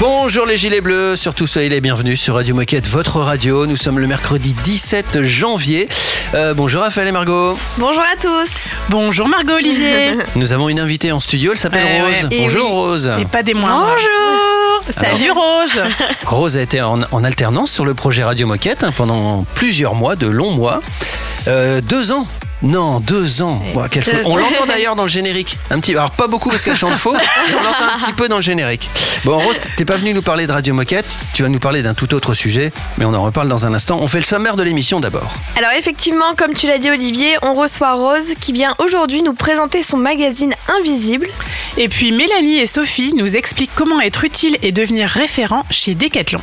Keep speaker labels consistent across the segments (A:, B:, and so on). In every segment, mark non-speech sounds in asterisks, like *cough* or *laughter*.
A: Bonjour les gilets bleus, surtout soyez les bienvenus sur Radio Moquette, votre radio. Nous sommes le mercredi 17 janvier. Euh, bonjour Raphaël et Margot.
B: Bonjour à tous.
C: Bonjour Margot Olivier. *laughs*
A: Nous avons une invitée en studio, elle s'appelle Rose.
C: ouais.
B: Et
A: Bonjour
B: oui.
A: Rose.
C: Et pas des moindres.
B: Bonjour.
C: Salut Rose. *laughs*
A: Rose a été en, en alternance sur le projet Radio Moquette hein, pendant plusieurs mois, de longs mois. Euh, deux ans non, deux ans. Ouah, quelle
B: Deux
A: folie. On l'entend d'ailleurs dans le générique. Un petit, alors pas beaucoup parce qu'elle chante faux, mais on l'entend un petit peu dans le générique. Bon, Rose, t'es pas venue nous parler de Radio Moquette. Tu vas nous parler d'un tout autre sujet, mais on en reparle dans un instant. On fait le sommaire de l'émission d'abord.
B: Alors effectivement, comme tu l'as dit Olivier, on reçoit Rose qui vient aujourd'hui nous présenter son magazine Invisible.
C: Et puis Mélanie et Sophie nous expliquent comment être utile et devenir référent chez Decathlon.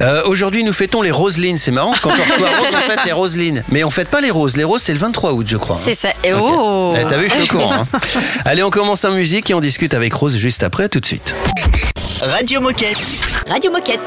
A: Euh, Aujourd'hui, nous fêtons les Roselines. C'est marrant, quand on reçoit Rose, on fête les Roselines. Mais on fête pas les roses. Les roses, c'est le 23 août, je crois. hein.
B: C'est ça. Et oh
A: Eh, T'as vu, je suis au courant. hein. *laughs* Allez, on commence en musique et on discute avec Rose juste après, tout de suite.
D: Radio Moquette.
E: Radio Moquette.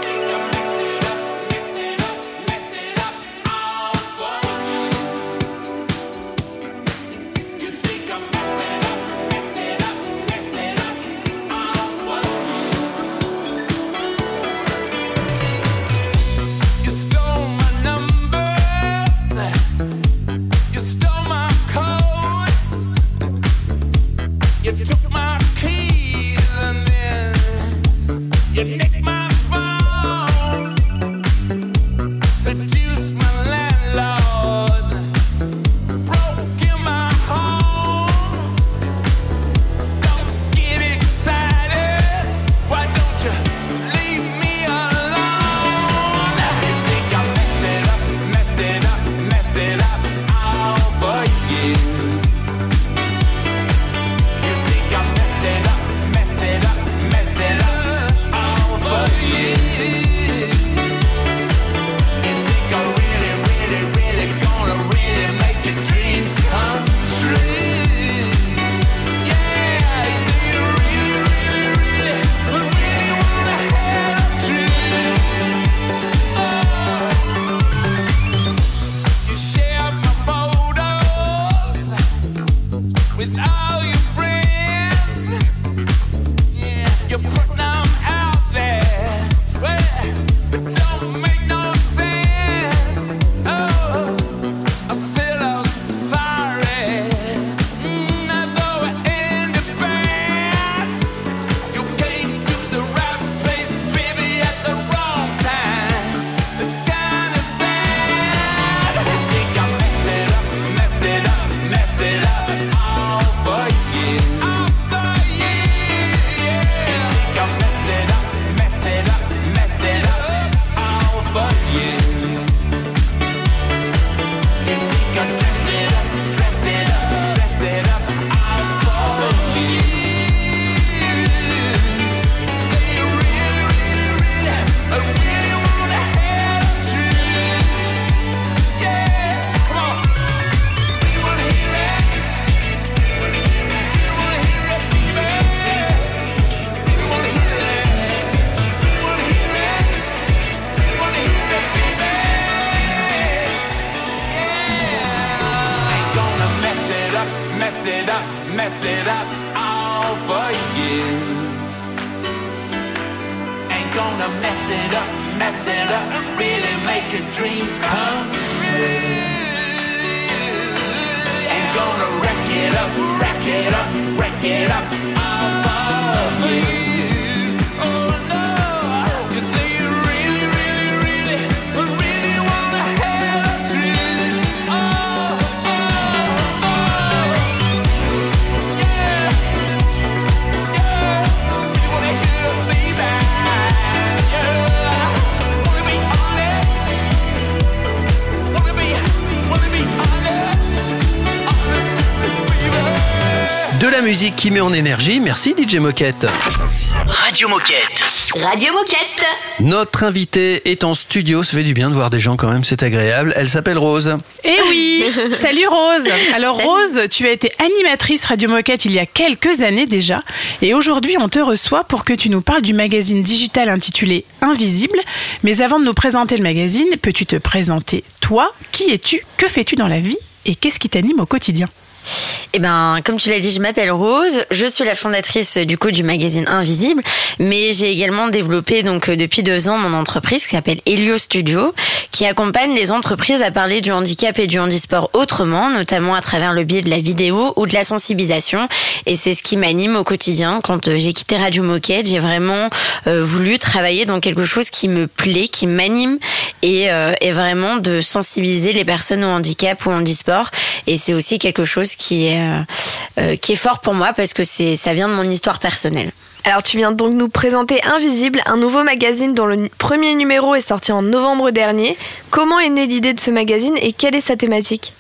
A: Qui met en énergie. Merci DJ Moquette.
D: Radio Moquette. Radio Moquette.
A: Notre invitée est en studio, ça fait du bien de voir des gens quand même, c'est agréable. Elle s'appelle Rose.
C: Eh oui *laughs* Salut Rose Alors Rose, tu as été animatrice Radio Moquette il y a quelques années déjà, et aujourd'hui on te reçoit pour que tu nous parles du magazine digital intitulé Invisible. Mais avant de nous présenter le magazine, peux-tu te présenter toi? Qui es-tu? Que fais-tu dans la vie? Et qu'est-ce qui t'anime au quotidien?
F: Eh ben, comme tu l'as dit, je m'appelle Rose. Je suis la fondatrice du coup du magazine Invisible, mais j'ai également développé donc euh, depuis deux ans mon entreprise qui s'appelle Helio Studio, qui accompagne les entreprises à parler du handicap et du handisport autrement, notamment à travers le biais de la vidéo ou de la sensibilisation. Et c'est ce qui m'anime au quotidien. Quand euh, j'ai quitté Radio Moquette, j'ai vraiment euh, voulu travailler dans quelque chose qui me plaît, qui m'anime et, euh, et vraiment de sensibiliser les personnes au handicap ou au handisport. Et c'est aussi quelque chose qui est euh, euh, qui est fort pour moi parce que c'est ça vient de mon histoire personnelle.
B: Alors tu viens donc nous présenter Invisible, un nouveau magazine dont le premier numéro est sorti en novembre dernier. Comment est née l'idée de ce magazine et quelle est sa thématique?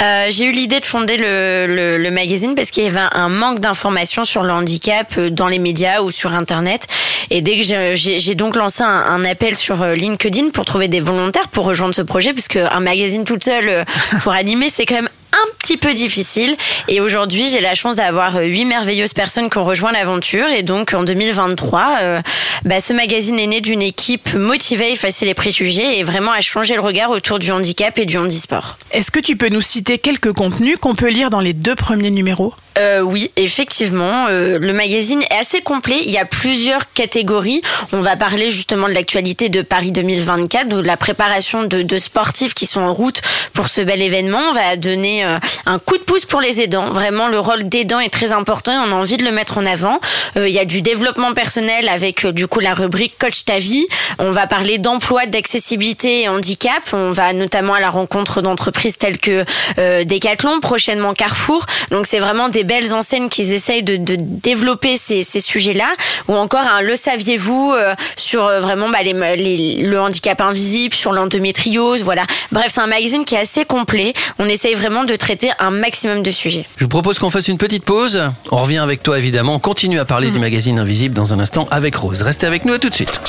F: Euh, j'ai eu l'idée de fonder le, le, le magazine parce qu'il y avait un manque d'informations sur le handicap dans les médias ou sur Internet. Et dès que j'ai- j'ai j'ai donc lancé un, un appel sur LinkedIn pour trouver des volontaires pour rejoindre ce projet, parce qu'un magazine toute seule euh, pour *laughs* animer, c'est quand même un petit peu difficile. Et aujourd'hui, j'ai la chance d'avoir euh, huit merveilleuses personnes qui ont rejoint l'aventure. Et donc, en 2023, euh, bah, ce magazine est né d'une équipe motivée à effacer les préjugés et vraiment à changer le regard autour du handicap et du handisport.
C: Est-ce que tu peux nous citer quelques contenus qu'on peut lire dans les deux premiers numéros?
F: Euh, oui, effectivement, euh, le magazine est assez complet. Il y a plusieurs catégories. On va parler justement de l'actualité de Paris 2024, de la préparation de, de sportifs qui sont en route pour ce bel événement. On va donner euh, un coup de pouce pour les aidants. Vraiment, le rôle d'aidant est très important et on a envie de le mettre en avant. Euh, il y a du développement personnel avec euh, du coup la rubrique Coach ta vie. On va parler d'emploi, d'accessibilité et handicap. On va notamment à la rencontre d'entreprises telles que Decathlon, prochainement Carrefour. Donc c'est vraiment des belles enseignes qui essayent de, de développer ces, ces sujets-là. Ou encore un Le saviez-vous euh, sur euh, vraiment bah, les, les- le handicap invisible, sur l'endométriose. Voilà. Bref, c'est un magazine qui est assez complet. On essaye vraiment de traiter un maximum de sujets.
A: Je vous propose qu'on fasse une petite pause. On revient avec toi évidemment. On continue à parler du magazine Invisible dans un instant avec Rose. Restez avec nous à tout de suite.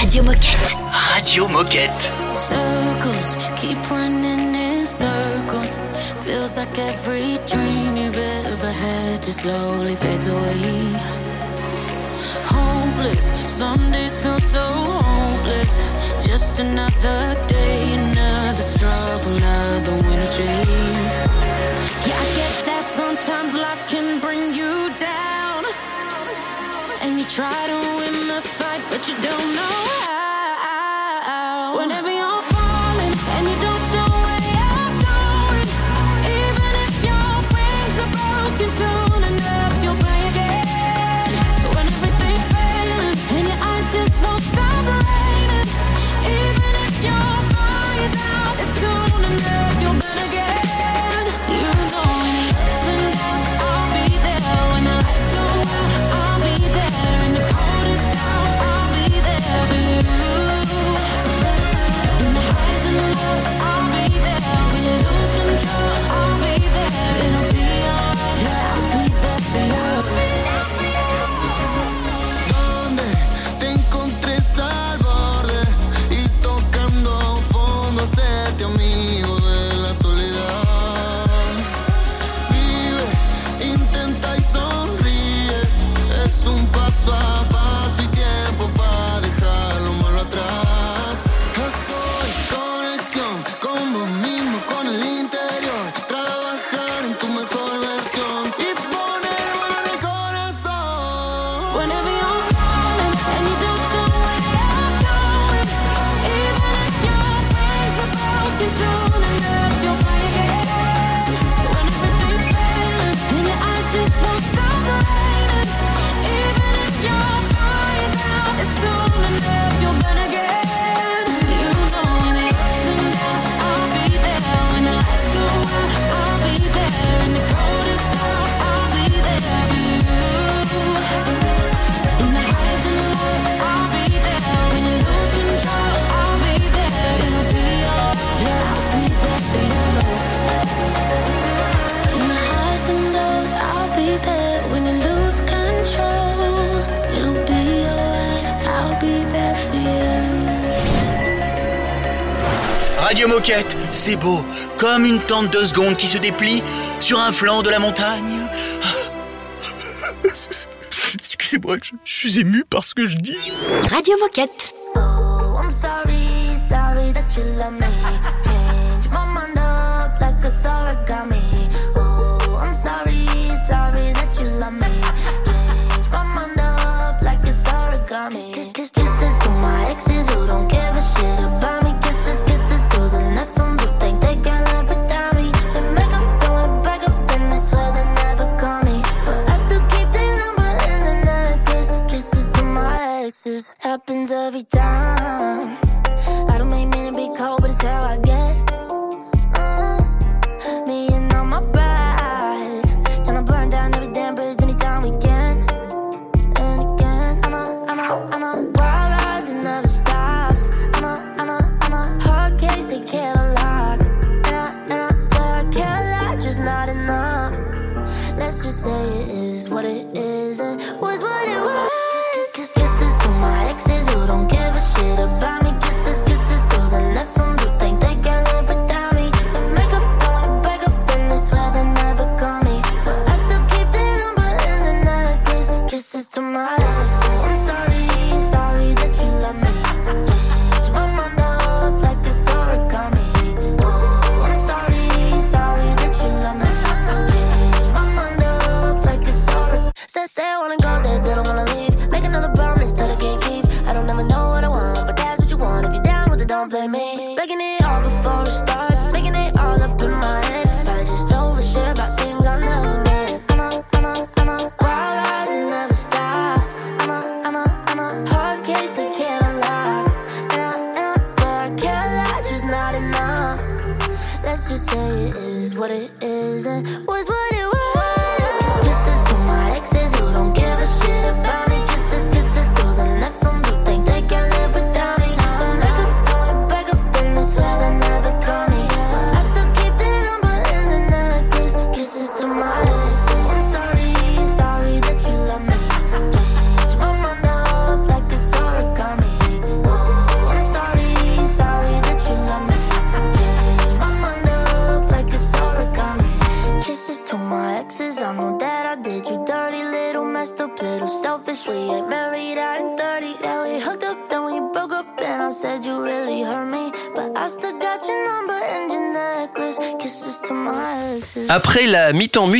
D: Radio Moquette.
E: Radio Moquette.
G: circles, keep running. Feels like every dream you've ever had just slowly fades away. Hopeless, some days feel so hopeless. Just another day, another struggle, another winter chase. Yeah, I get that sometimes life can bring you down. And you try to win the fight, but you don't know how. Whenever
E: Radio Moquette, c'est beau, comme une tente de secondes qui se déplie sur un flanc de la montagne. *laughs* Excusez-moi, je, je suis ému par ce que je dis.
G: Radio Moquette.
H: Oh, I'm sorry, sorry that you love me. Change my mind up like a origami. Oh, I'm sorry, sorry that you love me. Happens every time.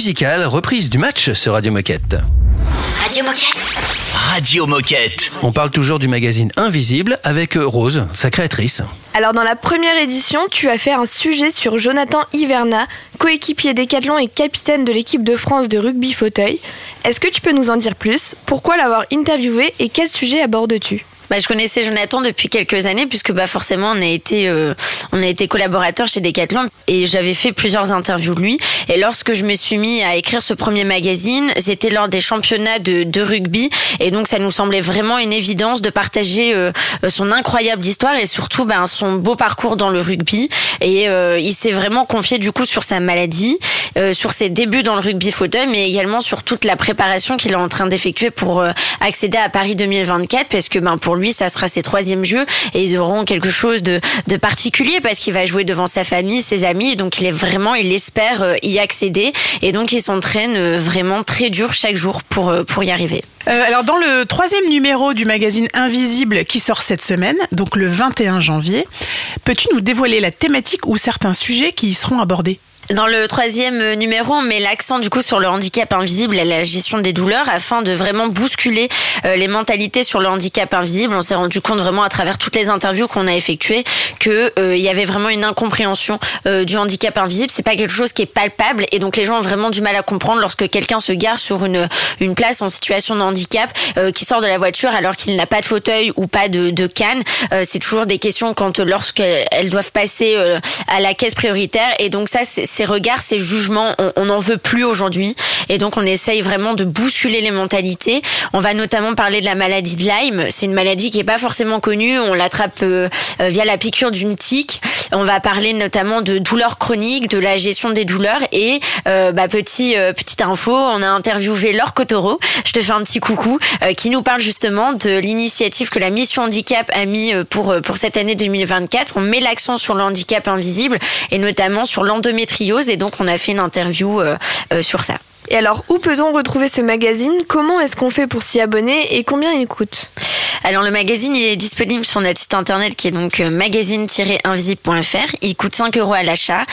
A: Musicale, reprise du match sur Radio Moquette.
G: Radio Moquette.
E: Radio Moquette.
A: On parle toujours du magazine Invisible avec euh, Rose, sa créatrice.
B: Alors dans la première édition, tu as fait un sujet sur Jonathan Hiverna, coéquipier Décathlon et capitaine de l'équipe de France de rugby fauteuil. Est-ce que tu peux nous en dire plus? Pourquoi l'avoir interviewé et quel sujet abordes-tu?
F: Bah, je connaissais Jonathan depuis quelques années puisque bah forcément on a été euh, on a été collaborateurs chez Decathlon et j'avais fait plusieurs interviews de lui. Et lorsque je me suis mis à écrire ce premier magazine c'était lors des championnats de, de rugby et donc ça nous semblait vraiment une évidence de partager euh, son incroyable histoire et surtout ben son beau parcours dans le rugby. Et euh, il s'est vraiment confié du coup sur sa maladie euh, sur ses débuts dans le rugby fauteuil mais également sur toute la préparation qu'il est en train d'effectuer pour euh, accéder à Paris 2024 parce que ben pour lui ça sera ses troisième jeux et ils auront quelque chose de, de particulier parce qu'il va jouer devant sa famille, ses amis, donc il est vraiment, il espère euh, y accéder. Et donc il s'entraîne euh, vraiment très dur chaque jour pour, euh, pour y arriver.
C: Alors dans le troisième numéro du magazine Invisible qui sort cette semaine, donc le 21 janvier, peux-tu nous dévoiler la thématique ou certains sujets qui y seront abordés?
F: Dans le troisième euh, numéro, on met l'accent du coup sur le handicap invisible et la gestion des douleurs afin de vraiment bousculer euh, les mentalités sur le handicap invisible. On s'est rendu compte vraiment à travers toutes les interviews qu'on a effectuées que euh, il y avait vraiment une incompréhension du handicap invisible. C'est pas quelque chose qui est palpable et donc les gens ont vraiment du mal à comprendre lorsque quelqu'un se gare sur une une place en situation de handicap, qui sort de la voiture alors qu'il n'a pas de fauteuil ou pas de, de canne. C'est toujours des questions quand lorsqu'elles elles doivent passer à la caisse prioritaire et donc ça c'est ces regards, ces jugements, on- n'en veut plus aujourd'hui. Et donc, on essaye vraiment de bousculer les mentalités. On va notamment parler de la maladie de Lyme. C'est une maladie qui est pas forcément connue. On l'attrape euh, euh, via la piqûre d'une tique. On va parler notamment de douleurs chroniques, de la gestion des douleurs. Et euh, bah, petit euh, petite info, on a interviewé Laure Cotoro. Je te fais un petit coucou, euh, qui nous parle justement de l'initiative que la Mission Handicap a mis euh, pour pour cette année 2024. On met l'accent sur le handicap invisible et notamment sur Et donc, on a fait une interview euh, euh, sur ça.
B: Et alors, où peut-on retrouver ce magazine? Comment est-ce qu'on fait pour s'y abonner et combien il coûte?
F: Alors le magazine il est disponible sur notre site internet qui est donc euh, magazine-invisible.fr. Il coûte 5 euros à l'achat.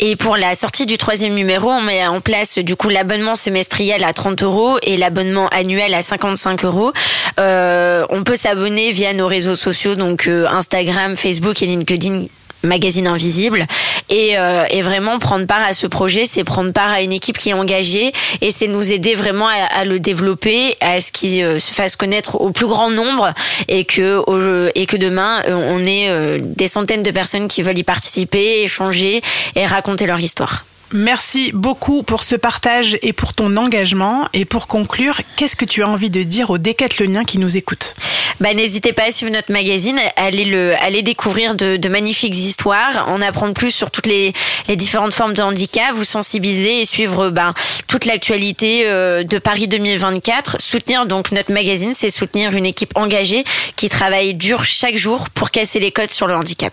F: Et pour la sortie du troisième numéro, on met en place du coup l'abonnement semestriel à 30 euros et l'abonnement annuel à 55 euros. On peut s'abonner via nos réseaux sociaux, donc euh, Instagram, Facebook et LinkedIn magazine invisible. Et, euh, et vraiment prendre part à ce projet c'est prendre part à une équipe qui est engagée et c'est nous aider vraiment à, à le développer à ce qu'il euh, se fasse connaître au plus grand nombre et que au- et que demain euh, on ait euh, des centaines de personnes qui veulent y participer échanger et raconter leur histoire
C: Merci beaucoup pour ce partage et pour ton engagement. Et pour conclure, qu'est-ce que tu as envie de dire aux décathloniens qui nous écoutent?
F: Bah, n'hésitez pas à suivre notre magazine, allez le, allez découvrir de, magnifiques histoires, en apprendre plus sur toutes les, les différentes formes de handicap, vous sensibiliser et suivre ben, toute l'actualité euh, de Paris 2024. Soutenir donc notre magazine, c'est soutenir une équipe engagée qui travaille dur chaque jour pour casser les codes sur le handicap.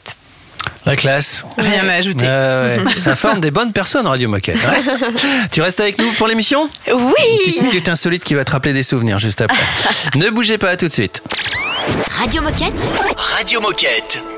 A: La classe.
C: Rien à ajouter.
A: Ouais. *laughs* Ça forme des bonnes personnes, Radio Moquette. ouais. *laughs* tu restes avec nous pour l'émission?
F: Oui
A: Petite minute insolite qui va te rappeler des souvenirs juste après. *laughs* ne bougez pas, à tout de suite.
D: Radio Moquette.
E: Radio Moquette.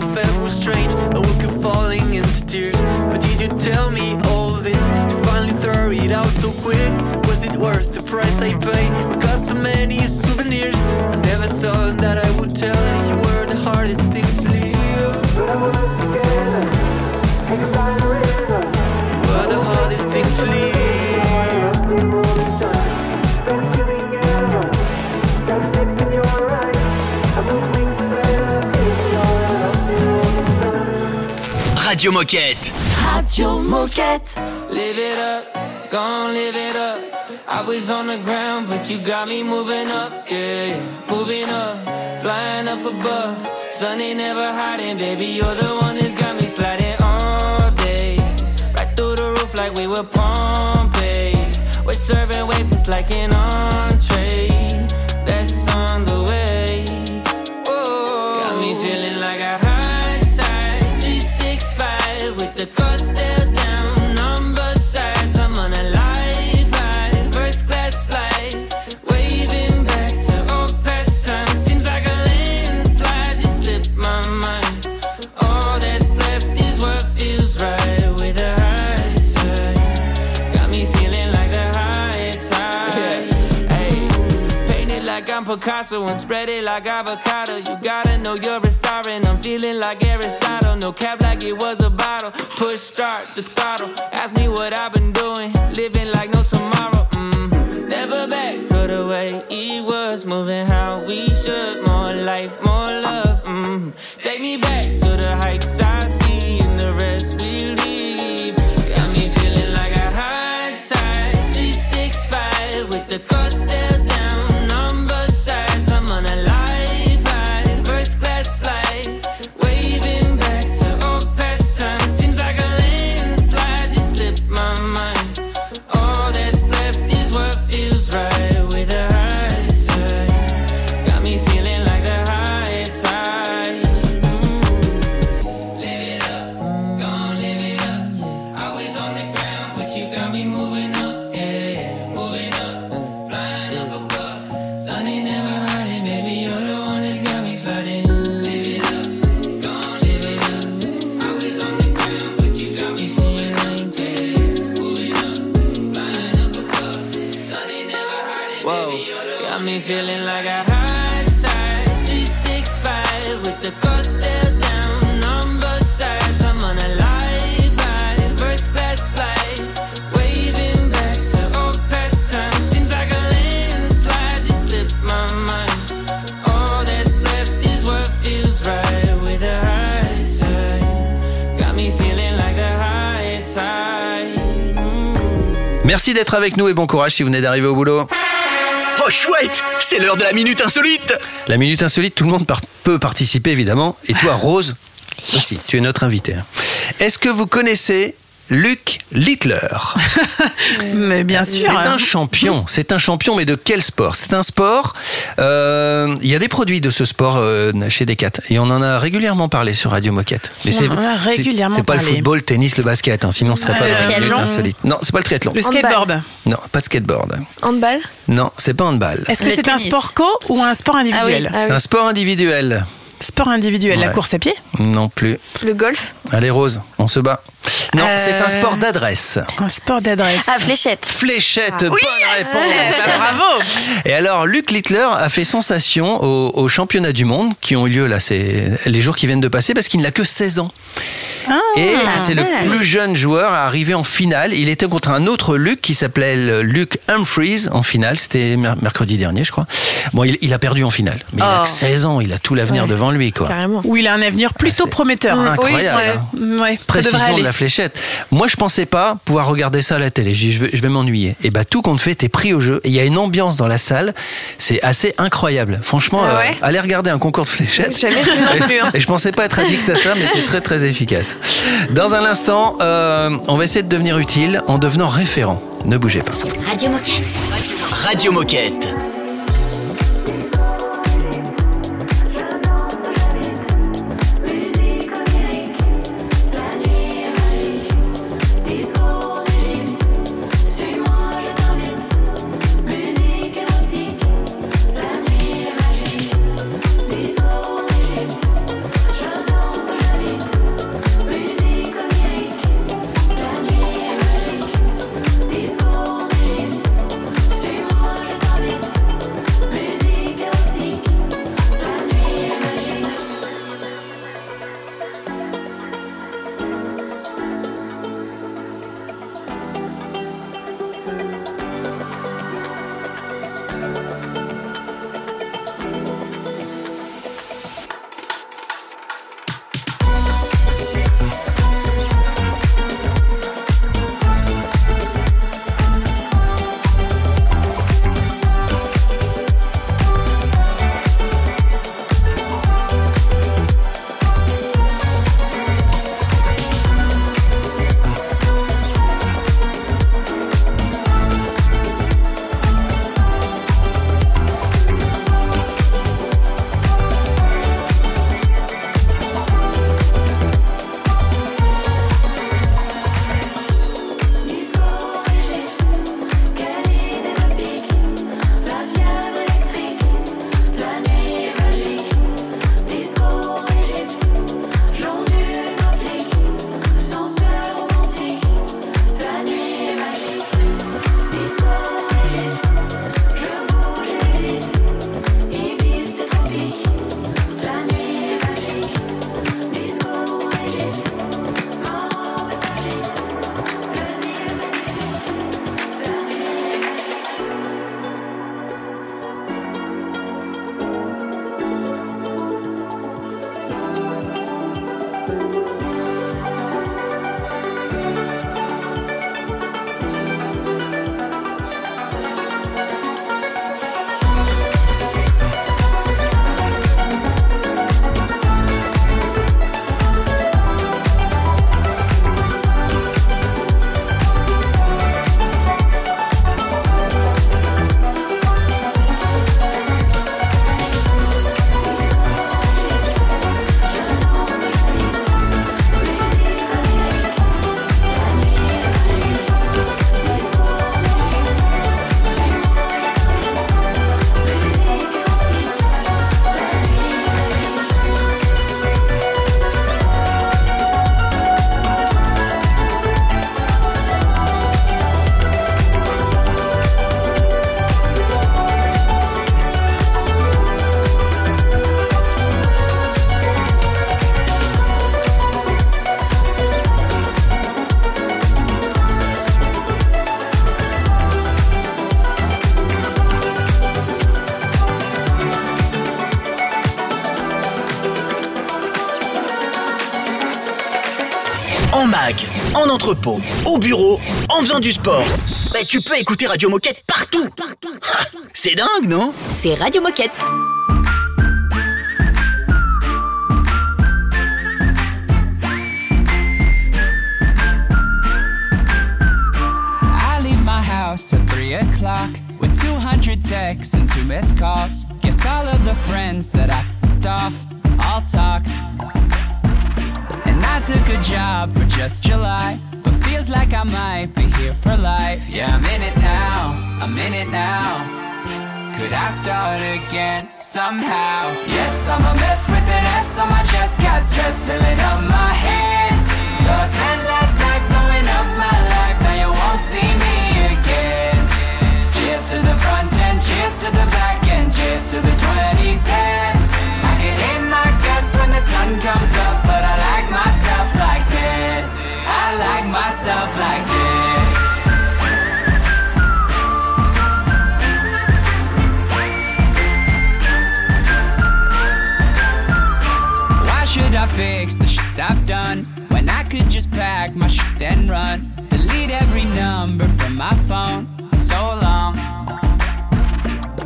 I: 25th of Feb was strange. I woke up falling into tears. But did you tell me all this to finally throw it out so quick? Was it worth the price I paid? We got so many
E: Radio Moquette.
D: Radio Moquette.
J: Live it up, gon' live it up. I was on the ground, but you got me moving up, yeah, yeah. moving up, flying up above. Sun ain't never hiding, baby. You're the one that's got me sliding all day, right through the roof like we were Pompeii. We're serving waves just like an entree. Like I'm Picasso and spread it like avocado. You gotta know you're a star and I'm feeling like Aristotle. No cap like it was a bottle. Push start the throttle. Ask me what I've been doing. Living like no tomorrow. Mm. Never back to the way it was. Moving how we should. More life, more love. Mm. Take me back to the heights I see and the rest we leave. Got me feeling like a tide. 365 with the
A: Merci d'être avec nous et bon courage si vous venez d'arriver au boulot.
E: Oh chouette, c'est l'heure de la minute insolite.
A: La minute insolite, tout le monde peut participer évidemment. Et toi, *laughs* Rose, aussi, tu es notre invité. Est-ce que vous connaissez Luc Littler *laughs*
C: Mais bien sûr.
A: C'est un champion. C'est un champion, mais de quel sport? C'est un sport. euh, Il y a des produits de ce sport euh, chez Decat et on en a régulièrement parlé sur Radio Moquette.
C: On en a
A: c'est-
C: régulièrement
A: C'est pas le football, le tennis, le basket. hein, sinon, ce serait
C: Ah,
A: pas
C: le
A: insolite. Non, c'est pas le triathlon.
C: Le skateboard.
A: Non, pas de skateboard.
B: Handball?
A: Non, c'est pas handball.
C: Est-ce que c'est un sport co ou un sport individuel?
A: C'est un sport individuel.
C: Sport individuel, la course à pied
A: Non plus.
B: Le golf
A: Allez, Rose, on se bat. Non,
C: Euh,
A: c'est un sport d'adresse.
C: Un sport d'adresse.
F: Ah, fléchette.
A: Fléchette,
C: Ah. Oui,
A: bonne
C: yes
A: réponse. *laughs*
C: Bah, bravo
A: Et alors, Luc Littler a fait sensation au, au championnat du monde qui ont eu lieu là, c'est les jours qui viennent de passer parce qu'il n'a que 16 ans. Et c'est le plus jeune joueur à arriver en finale. Il était contre un autre Luc qui s'appelait Luc Humphreys en finale. C'était mer- mercredi dernier, je crois. Bon, il, il a perdu en finale. Mais il a que 16 ans, il a tout l'avenir
C: Ouais.
A: devant lui, quoi.
B: Carrément.
C: Où il a un avenir plutôt prometteur.
A: Incroyable. hein.
C: Ouais,
A: Précision de la fléchette. Moi, je pensais pas pouvoir regarder ça à la télé. Dit, je vais, je vais m'ennuyer. Et bah, tout compte fait, t'es pris au jeu. Et il y a une ambiance dans la salle. C'est assez incroyable. Franchement,
B: Ah
A: euh,
B: ouais
A: allez regarder un concours de fléchettes.
B: Jamais vu *laughs* non plus, hein.
A: Et je pensais pas être addict à ça, mais c'est très très efficace. Dans un instant, euh, on va essayer de devenir utile en devenant référent. Ne bougez pas.
G: Radio Moquette.
E: Radio Moquette.
D: Entrepôt, au bureau, en faisant du sport. Bah, tu peux écouter Radio Moquette partout. Ah, C'est dingue, non?
K: C'est Radio Moquette.
I: I leave my house at 3 o'clock with 200 texts and two missed calls. Guess all of the friends that I f***ed off all talked. And I took a job for just July, like I might be here for life. Yeah, I'm in it now, I'm in it now. Could I start again somehow? Yes, I'm a mess with an S on my chest, got stress filling up my head. So I spent last night blowing up my life, now you won't see me Delete every number from my phone. So long.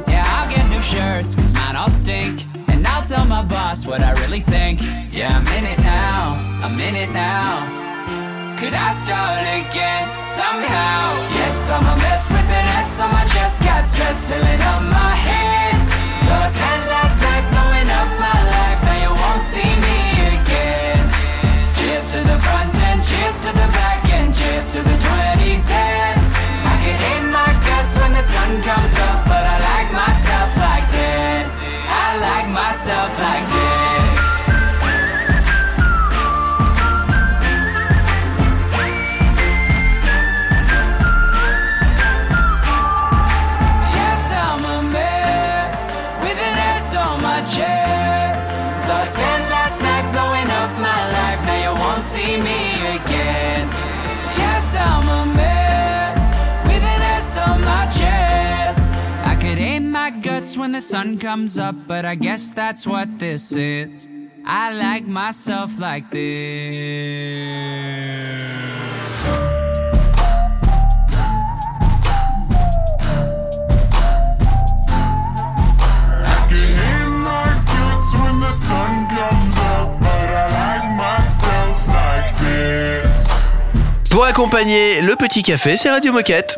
I: Yeah, I'll get new shirts, cause mine all stink. And I'll tell my boss what I really think. Yeah, I'm in it now. I'm in it now. Could I start again somehow? Yes, I'm a mess with an S on my chest. Got stress filling up my head. So I spent last night blowing up my life. Now you won't see me again. Cheers to the front end, cheers to the back cheers to the 2010s. I can hate my guts when the sun comes up, but I like myself like this. I like myself like this. The sun comes up, but I guess that's what this is. I like myself like this.
L: I can hit my guts when the sun comes up, but I like myself like this.
A: Pour accompagner le petit café, c'est Radio Moquette.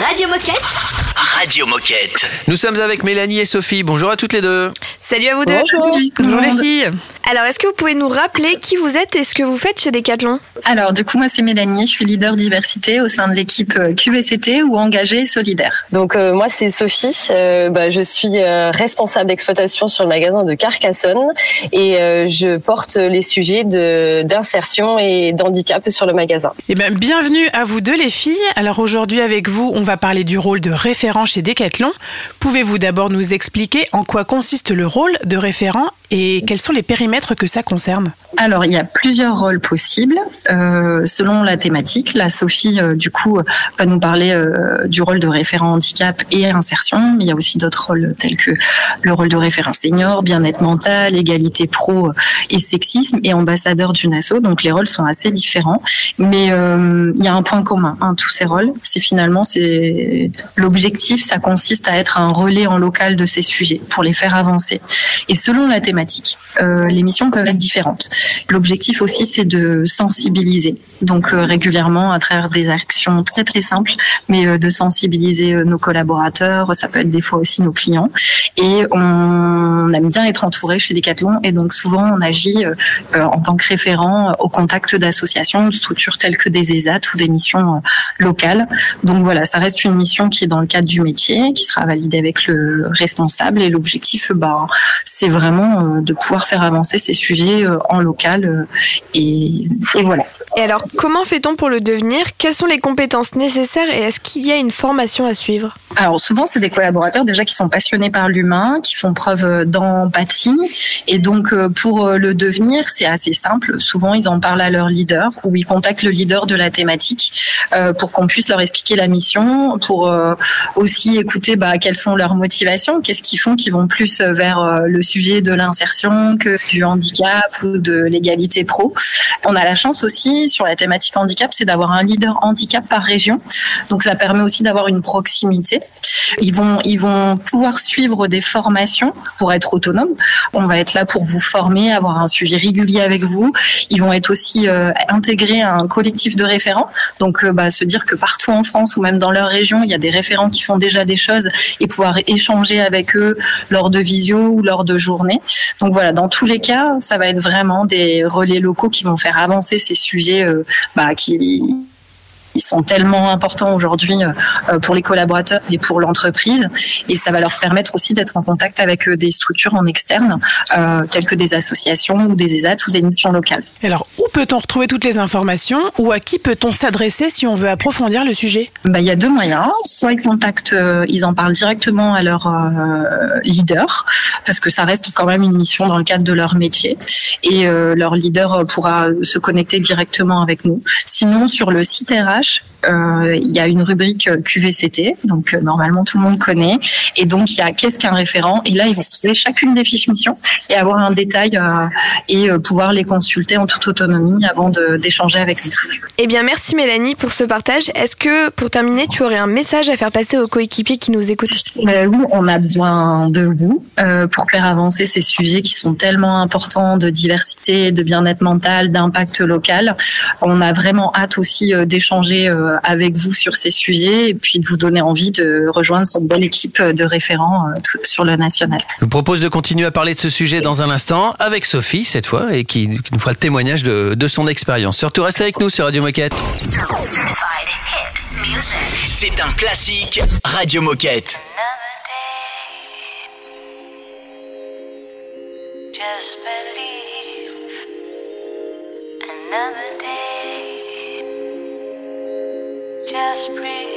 K: Radio Moquette.
D: Radio Moquette.
A: Nous sommes avec Mélanie et Sophie. Bonjour à toutes les deux.
B: Salut à vous deux.
C: Bonjour les filles.
B: Alors, est-ce que vous pouvez nous rappeler qui vous êtes et ce que vous faites chez Decathlon?
M: Alors, du coup, moi, c'est Mélanie. Je suis leader diversité au sein de l'équipe euh, QVCT ou engagée et solidaire.
N: Donc euh, moi c'est Sophie, Euh, bah, je suis euh, responsable d'exploitation sur le magasin de Carcassonne et euh, je porte les sujets de d'insertion et d'handicap sur le magasin.
C: Eh bien, bienvenue à vous deux les filles. Alors aujourd'hui avec vous, on va parler du rôle de chez Decathlon. Pouvez-vous d'abord nous expliquer en quoi consiste le rôle de référent et quels sont les périmètres que ça concerne
M: Alors, il y a plusieurs rôles possibles euh, selon la thématique. La Sophie, euh, du coup, va nous parler euh, du rôle de référent handicap et insertion. Mais il y a aussi d'autres rôles tels que le rôle de référent senior, bien-être mental, égalité pro et sexisme et ambassadeur d'une asso. Donc, les rôles sont assez différents. Mais il y a un point commun, hein, tous ces rôles. C'est finalement, c'est l'objectif, ça consiste à être un relais en local de ces sujets pour les faire avancer. Et selon la thématique, euh, les missions peuvent être différentes. L'objectif aussi, c'est de sensibiliser. Donc euh, régulièrement, à travers des actions très très simples, mais euh, de sensibiliser nos collaborateurs. Ça peut être des fois aussi nos clients. Et on aime bien être entouré chez Decathlon. Et donc souvent, on agit en tant que référent au contact d'associations, de structures telles que des ESAT ou des missions locales. Donc voilà, ça reste une mission qui est dans le cadre du métier, qui sera validée avec le responsable. Et l'objectif, bah, c'est vraiment de pouvoir faire avancer ces sujets euh, en local. euh, Et, et voilà.
B: Et alors, comment fait-on pour le devenir? Quelles sont les compétences nécessaires et est-ce qu'il y a une formation à suivre?
M: Alors souvent, c'est des collaborateurs déjà qui sont passionnés par l'humain, qui font preuve euh, d'empathie. Et donc, pour le devenir, c'est assez simple. Souvent, ils en parlent à leur leader ou ils contactent le leader de la thématique pour qu'on puisse leur expliquer la mission, pour aussi écouter bah, quelles sont leurs motivations, qu'est-ce qu'ils font qui vont plus vers le sujet de l'insertion que du handicap ou de l'égalité pro. On a la chance aussi sur la thématique handicap, c'est d'avoir un leader handicap par région. Donc ça permet aussi d'avoir une proximité. Ils vont, ils vont pouvoir suivre des formations pour être autonomes. On va être là pour vous former, avoir un suivi régulier avec vous. Ils vont être aussi euh, intégrés à un collectif de référents. Donc euh, bah, se dire que partout en France ou même dans leur région, il y a des référents qui font déjà des choses et pouvoir échanger avec eux lors de visio ou lors de journées. Donc voilà, dans tous les cas, ça va être vraiment des relais locaux qui vont faire avancer ces sujets euh, bah, qui ils sont tellement importants aujourd'hui euh, pour les collaborateurs et pour l'entreprise. Et ça va leur permettre aussi d'être en contact avec euh, des structures en externe, euh, telles que des associations ou des ESAT ou des missions locales.
C: Alors, où peut-on retrouver toutes les informations ou à qui peut-on s'adresser si on veut approfondir le sujet?
M: Bah, il y a deux moyens. Soit ils contactent, ils en parlent directement à leur euh, leader, parce que ça reste quand même une mission dans le cadre de leur métier. Et euh, leur leader pourra se connecter directement avec nous. Sinon, sur le site RH, euh, il y a une rubrique QVCT, donc euh, normalement tout le monde connaît. Et donc il y a qu'est-ce qu'un référent? Et là, ils vont trouver chacune des fiches mission et avoir un détail euh, et pouvoir les consulter en toute autonomie avant d'échanger avec nous.
B: Eh bien, merci Mélanie pour ce partage. Est-ce que, pour terminer, tu aurais un message à faire passer aux coéquipiers qui nous écoutent?
M: Euh, oui, on a besoin de vous euh, pour faire avancer ces sujets qui sont tellement importants de diversité, de bien-être mental, d'impact local. On a vraiment hâte aussi euh, d'échanger euh, avec vous sur ces sujets et puis de vous donner envie de rejoindre cette belle équipe de référents euh, sur le national.
A: Je vous propose de continuer à parler de ce sujet dans un instant avec Sophie cette fois et qui, qui nous fera le témoignage de, de son expérience. Surtout restez avec nous sur Radio Moquette.
E: C'est un classique Radio Moquette.
H: Just Just breathe.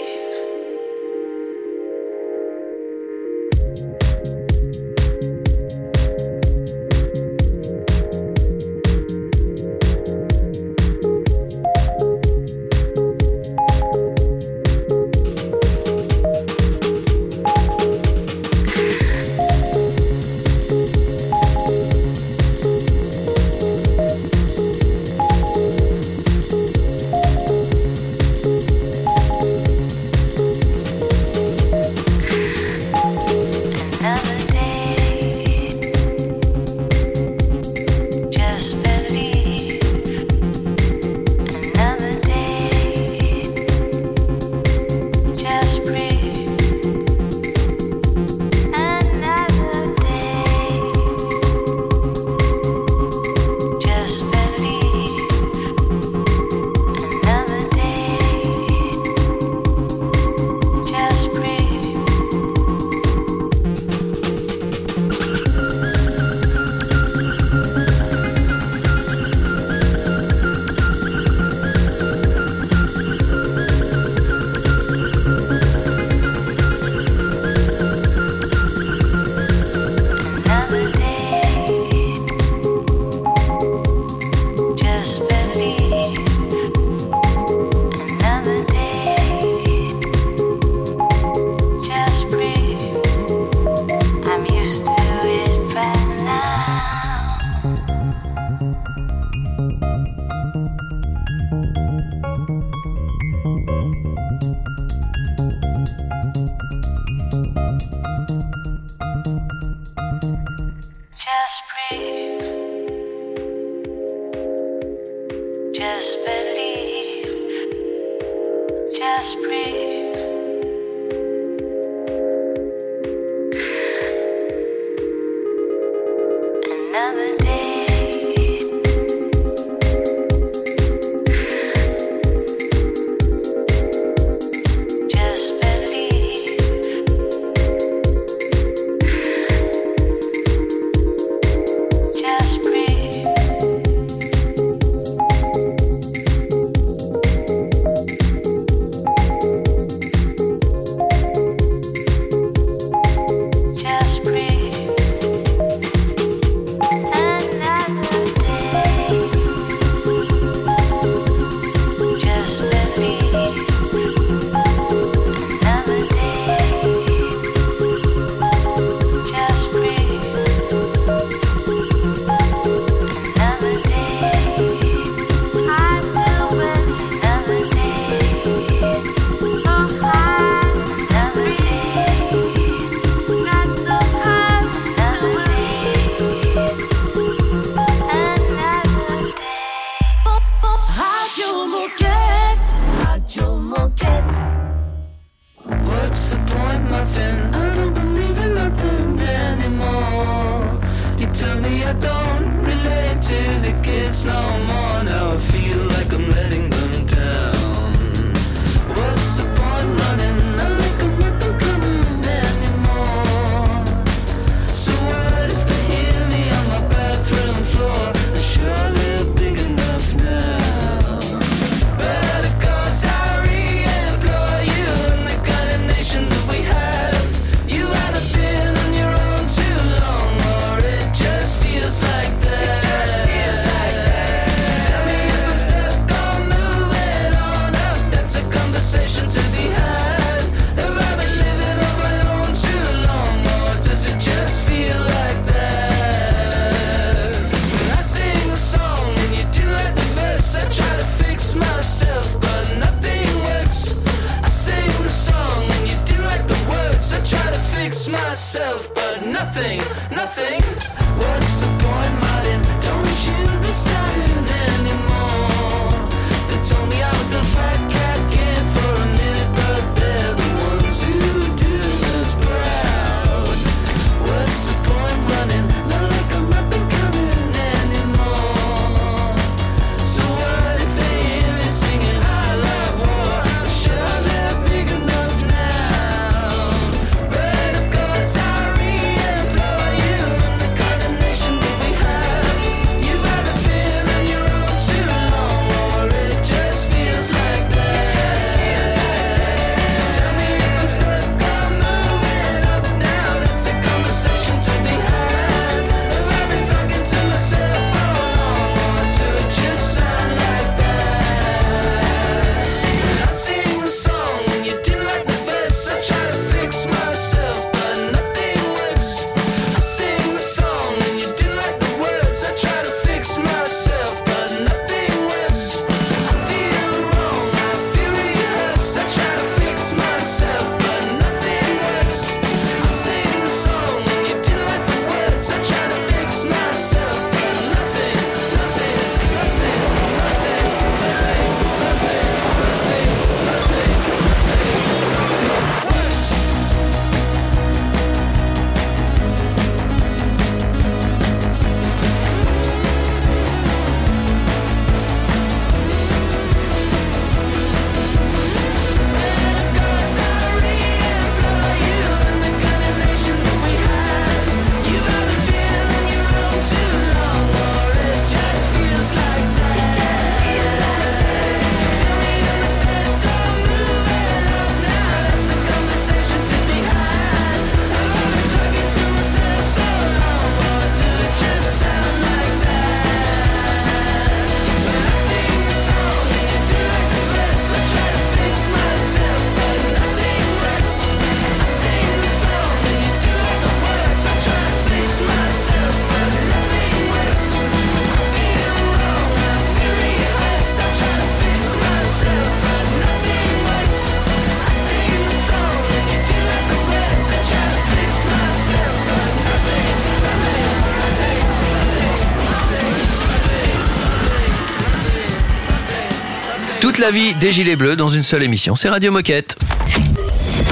A: Toute la vie des Gilets Bleus dans une seule émission. C'est Radio Moquette.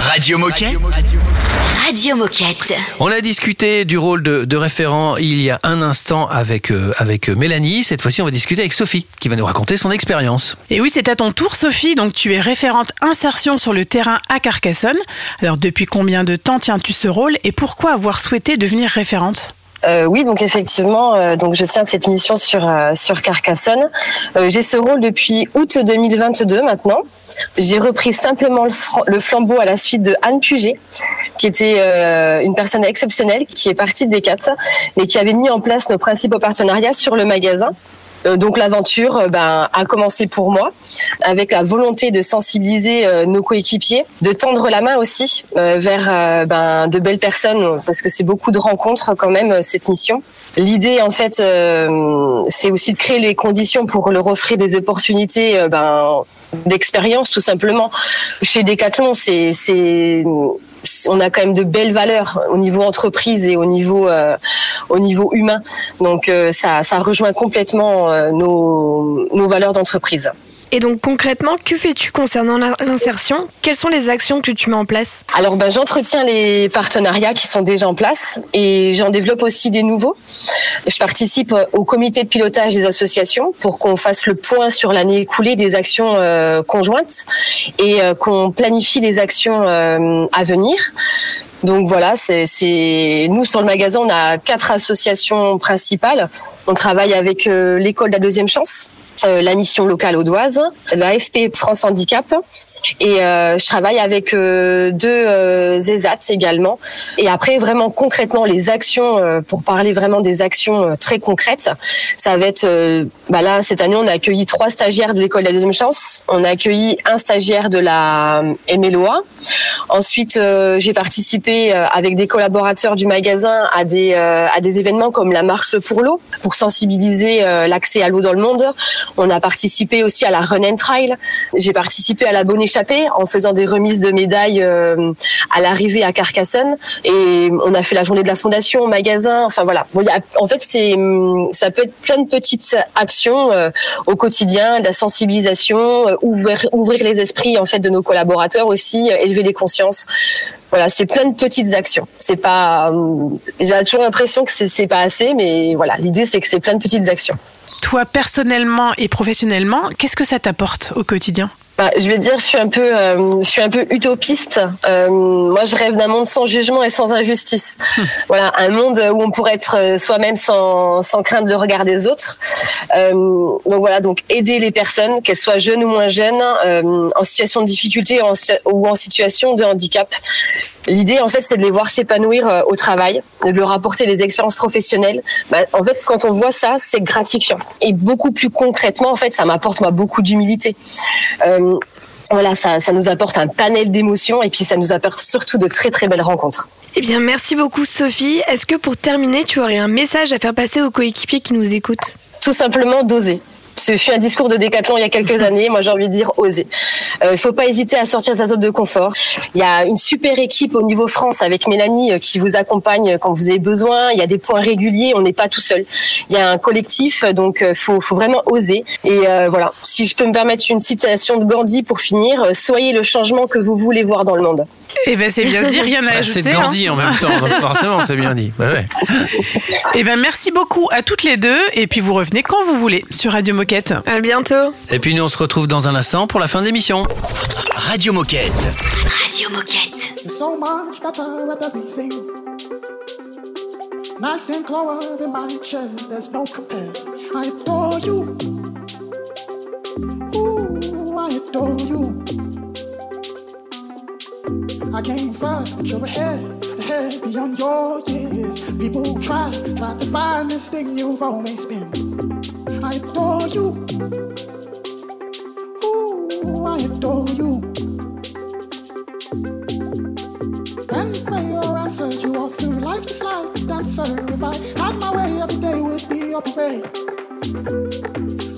E: Radio Moquette.
K: Radio Moquette.
A: On a discuté du rôle de, de référent il y a un instant avec, euh, avec Mélanie. Cette fois-ci, on va discuter avec Sophie qui va nous raconter son expérience.
C: Et oui, c'est à ton tour, Sophie. Donc, tu es référente insertion sur le terrain à Carcassonne. Alors, depuis combien de temps tiens-tu ce rôle et pourquoi avoir souhaité devenir référente?
N: Euh, oui, donc effectivement, euh, donc je tiens cette mission sur euh, sur Carcassonne. Euh, J'ai ce rôle depuis août 2022 maintenant. J'ai repris simplement le, flambeau à la suite de Anne Puget, qui était euh, une personne exceptionnelle, qui est partie des quatre et qui avait mis en place nos principaux partenariats sur le magasin. Euh, donc l'aventure euh, ben, a commencé pour moi avec la volonté de sensibiliser euh, nos coéquipiers, de tendre la main aussi vers ben, de belles personnes parce que c'est beaucoup de rencontres quand même cette mission. L'idée en fait c'est aussi de créer les conditions pour leur offrir des opportunités ben, d'expérience tout simplement. Chez Decathlon c'est on a quand même de belles valeurs au niveau entreprise et au niveau euh, au niveau humain. Donc euh, ça ça rejoint complètement euh, nos nos valeurs d'entreprise.
B: Et donc concrètement, que fais-tu concernant l'in- l'insertion? Quelles sont les actions que tu mets en place?
N: Alors ben, j'entretiens les partenariats qui sont déjà en place et j'en développe aussi des nouveaux. Je participe euh, au comité de pilotage des associations pour qu'on fasse le point sur l'année écoulée des actions euh, conjointes et euh, qu'on planifie les actions euh, à venir. Donc voilà, c'est nous sur le magasin, on a quatre associations principales. On travaille avec euh, l'école de la deuxième chance, la mission locale audoise, l'AFP France Handicap, et euh, je travaille avec euh, deux euh, ESAT également. Et après, vraiment concrètement, les actions, euh, pour parler vraiment des actions euh, très concrètes, ça va être, euh, bah là, cette année, on a accueilli trois stagiaires de l'école de la deuxième chance, on a accueilli un stagiaire de la euh, MLOA. Ensuite, euh, j'ai participé euh, avec des collaborateurs du magasin à des, euh, à des événements comme la marche pour l'eau, pour sensibiliser euh, l'accès à l'eau dans le monde. On a participé aussi à la Run and Trail. J'ai participé à la Bonne Échappée en faisant des remises de médailles euh, à l'arrivée à Carcassonne. Et on a fait la journée de la fondation au magasin. Enfin voilà. En fait, c'est ça peut être plein de petites actions euh, au quotidien, de la sensibilisation, euh, ouvrir, ouvrir les esprits en fait de nos collaborateurs aussi, élever les consciences. Voilà, c'est plein de petites actions. C'est pas, j'ai toujours l'impression que c'est pas assez, mais voilà, l'idée c'est que c'est plein de petites actions.
C: Toi, personnellement et professionnellement, qu'est-ce que ça t'apporte au quotidien?
N: Bah, je vais dire, je suis un peu, euh, je suis un peu utopiste. Euh, moi, je rêve d'un monde sans jugement et sans injustice. Voilà, un monde où on pourrait être euh, soi-même sans, sans craindre le regard des autres. Euh, donc voilà, donc aider les personnes, qu'elles soient jeunes ou moins jeunes, en situation de difficulté ou en, si- ou en situation de handicap. L'idée, en fait, c'est de les voir s'épanouir au travail, de leur apporter des expériences professionnelles. Bah, en fait, quand on voit ça, c'est gratifiant. Et beaucoup plus concrètement, en fait, ça m'apporte moi beaucoup d'humilité. Euh, voilà, ça, ça nous apporte un panel d'émotions et puis ça nous apporte surtout de très très belles rencontres.
B: Eh bien, merci beaucoup Sophie. Est-ce que pour terminer, tu aurais un message à faire passer aux coéquipiers qui nous écoutent?
N: Tout simplement d'oser. Ce fut un discours de Décathlon il y a quelques *laughs* années. Moi, j'ai envie de dire oser. Euh, Il faut pas hésiter à sortir de sa zone de confort. Il y a une super équipe au niveau France avec Mélanie euh, qui vous accompagne quand vous avez besoin. Il y a des points réguliers. On n'est pas tout seul. Il y a un collectif, donc euh, faut, faut vraiment oser. Et euh, voilà. Si je peux me permettre une citation de Gandhi pour finir, soyez le changement que vous voulez voir dans le monde.
C: Eh ben c'est bien dit, rien à
A: Bah,
C: ajouter.
A: c'est de Gandhi
C: hein.
A: en même temps, forcément, c'est bien dit. Ouais, ouais.
C: Eh ben merci beaucoup à toutes les deux et puis vous revenez quand vous voulez sur Radio Moquette.
B: À bientôt.
A: Et puis nous, on se retrouve dans un instant pour la fin d'émission.
E: Radio Moquette.
K: Radio Moquette.
O: You're so much better at everything. Nice and clover in my chair, there's no compare. I adore you. Ooh, I adore you. I came first, but you're ahead, beyond your years. People try, try to find this thing you've always been. I adore you. Ooh, I adore you. When prayer answered, you walk through life just like a dancer. If I had my way, every day would be a parade.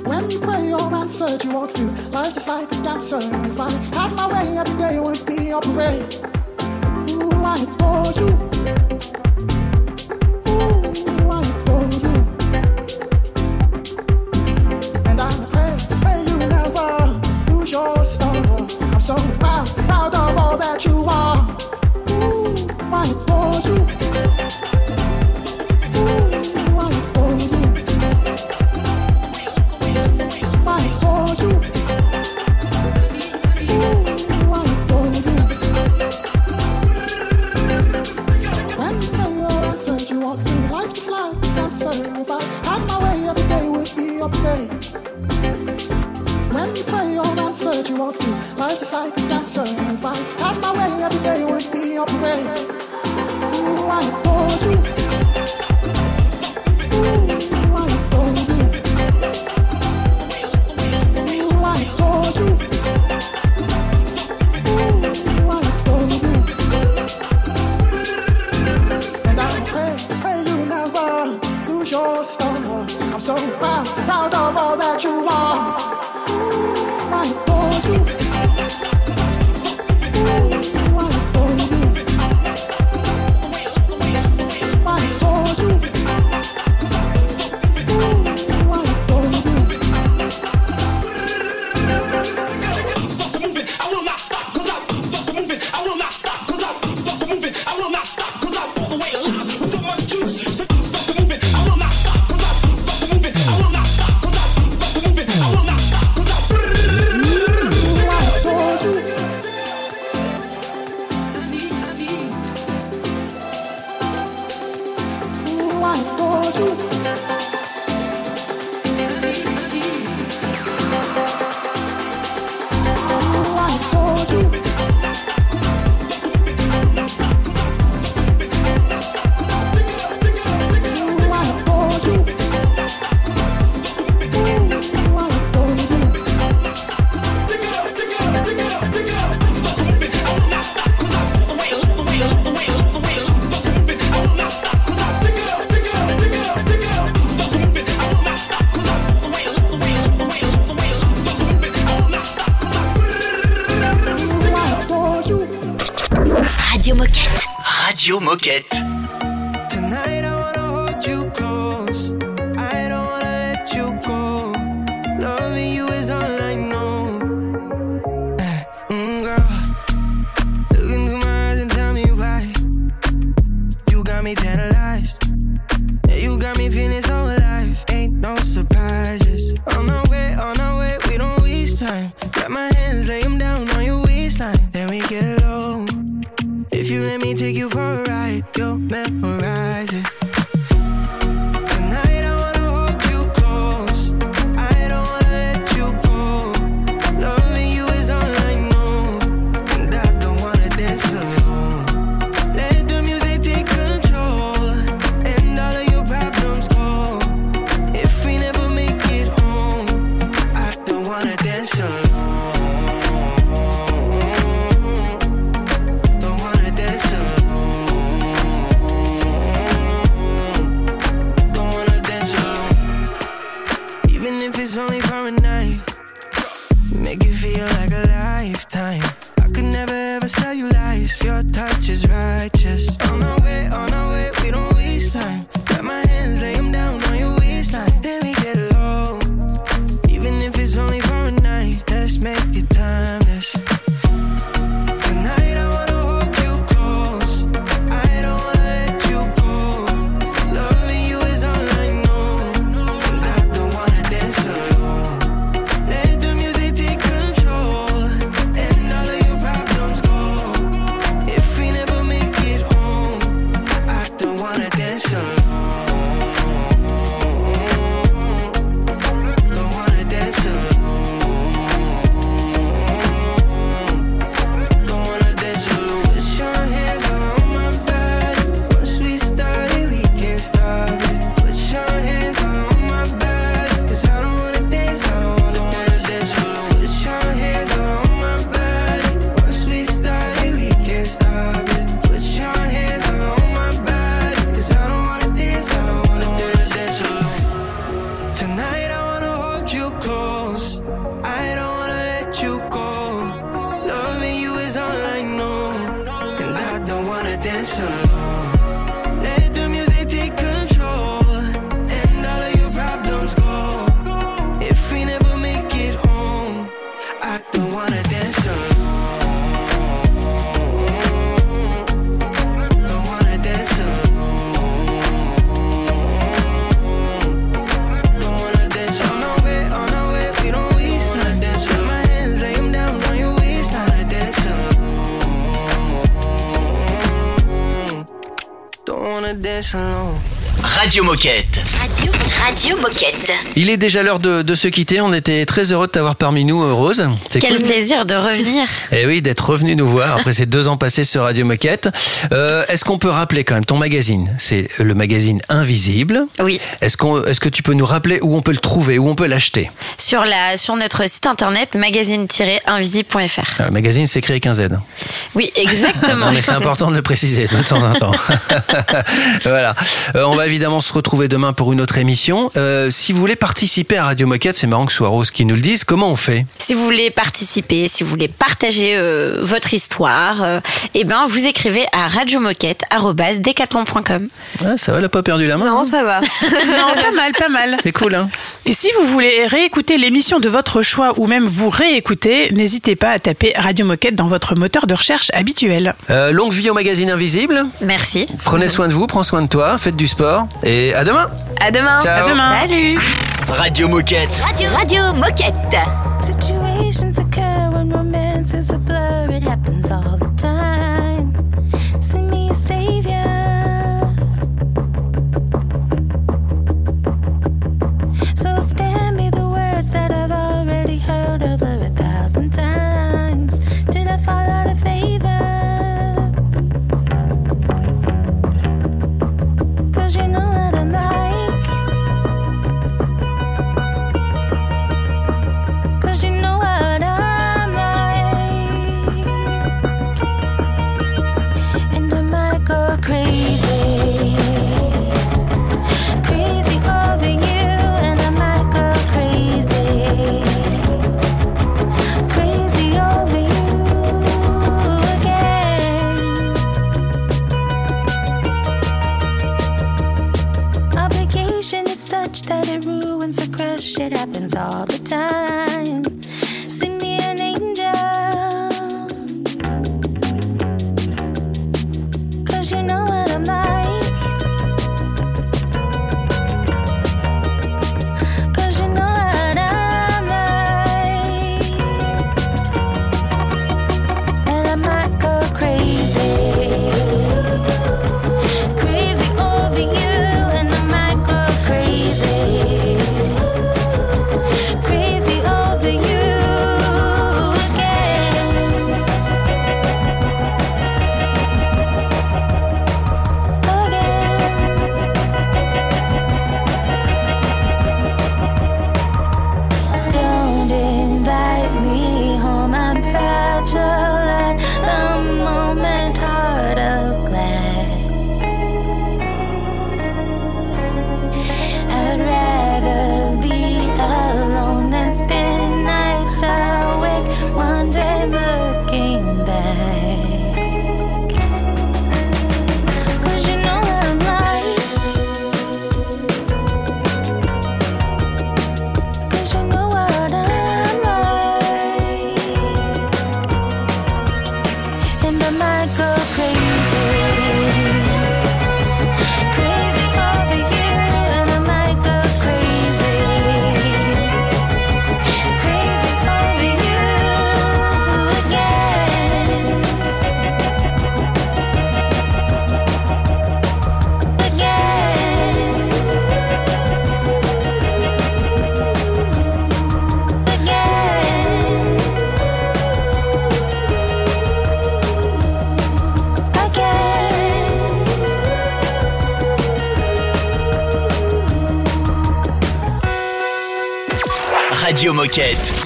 O: When prayer answered, you walk through life just like a dancer. If I had my way, every day would be a parade. So proud, proud of all that you are. Would be a parade. When prayer answered, you walk through life just like a dancer. If I had my way, every day would be a parade. Ooh, I adore you.
D: Radio Moquette. Radio, Moquette.
A: Il est déjà l'heure de, de se quitter. On était très heureux de t'avoir parmi nous, euh, Rose.
F: Quel
A: cool.
F: plaisir de revenir.
A: Eh oui, d'être revenu nous voir après ces deux ans passés sur Radio Moquette. Euh, est-ce qu'on peut rappeler quand même ton magazine? C'est le magazine Invisible.
F: Oui.
A: Est-ce qu'on, est-ce que tu peux nous rappeler où on peut le trouver, où on peut l'acheter?
F: Sur, la, sur notre site internet magazine-invisible.fr.
A: Ah, Le magazine s'écrit avec un Z.
F: Oui, exactement. *laughs*
A: C'est important de le préciser de temps en temps. *laughs* voilà. Euh, on va évidemment se retrouver demain pour une autre émission. Euh, si vous voulez participer à Radio Moquette, c'est marrant que ce soit Rose qui nous le dise. Comment on fait?
F: Si vous voulez participer, si vous voulez partager euh, votre histoire, euh, eh ben vous écrivez à radiomoquette@decathlon.com.
A: Ouais, Ça va, elle a pas perdu la main
B: Non, ça va. *laughs*
C: Non, pas mal, pas mal.
A: C'est cool, hein?
C: Et si vous voulez réécouter l'émission de votre choix ou même vous réécouter, n'hésitez pas à taper Radio Moquette dans votre moteur de recherche habituel.
A: Euh, longue vie au magazine Invisible.
F: Merci.
A: Prenez soin de vous, prends soin de toi, faites du sport et à demain.
B: À demain.
A: Ciao.
C: À demain.
F: Salut.
D: Radio Moquette.
K: Radio, Radio Moquette.
H: Situations occur when romance is a blur. It happens all the time. all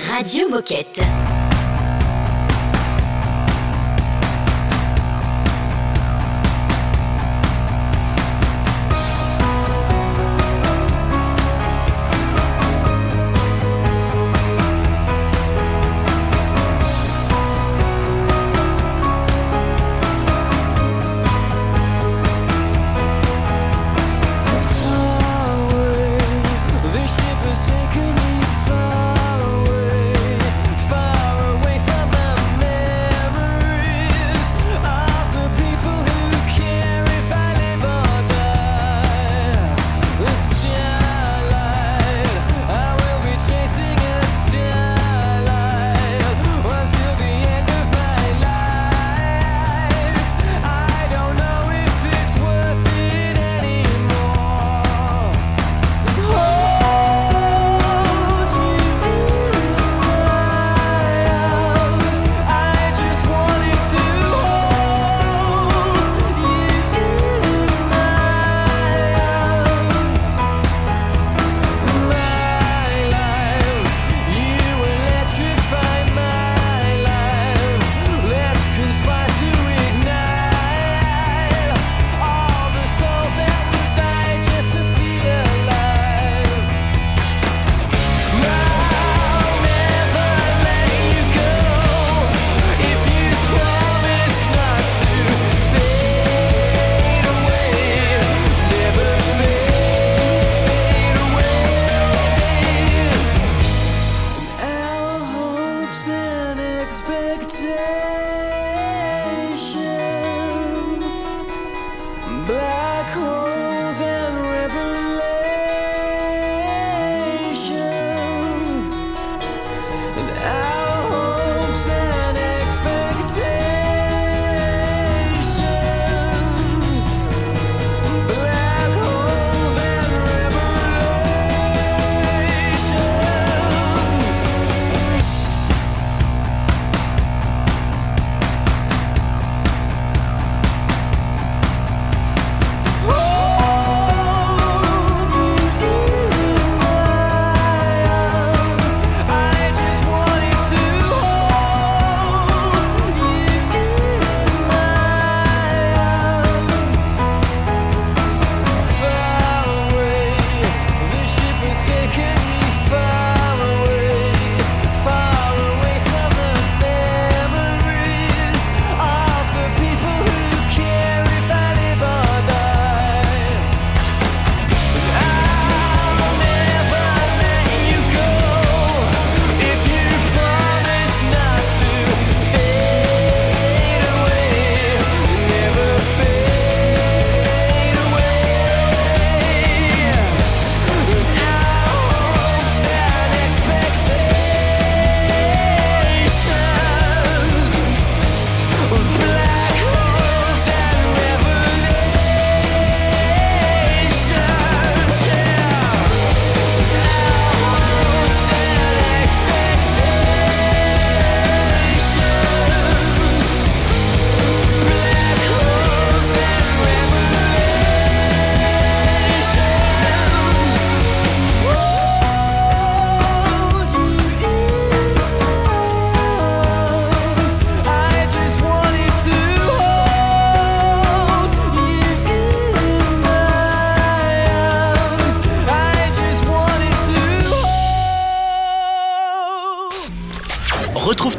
E: Radio Moquette.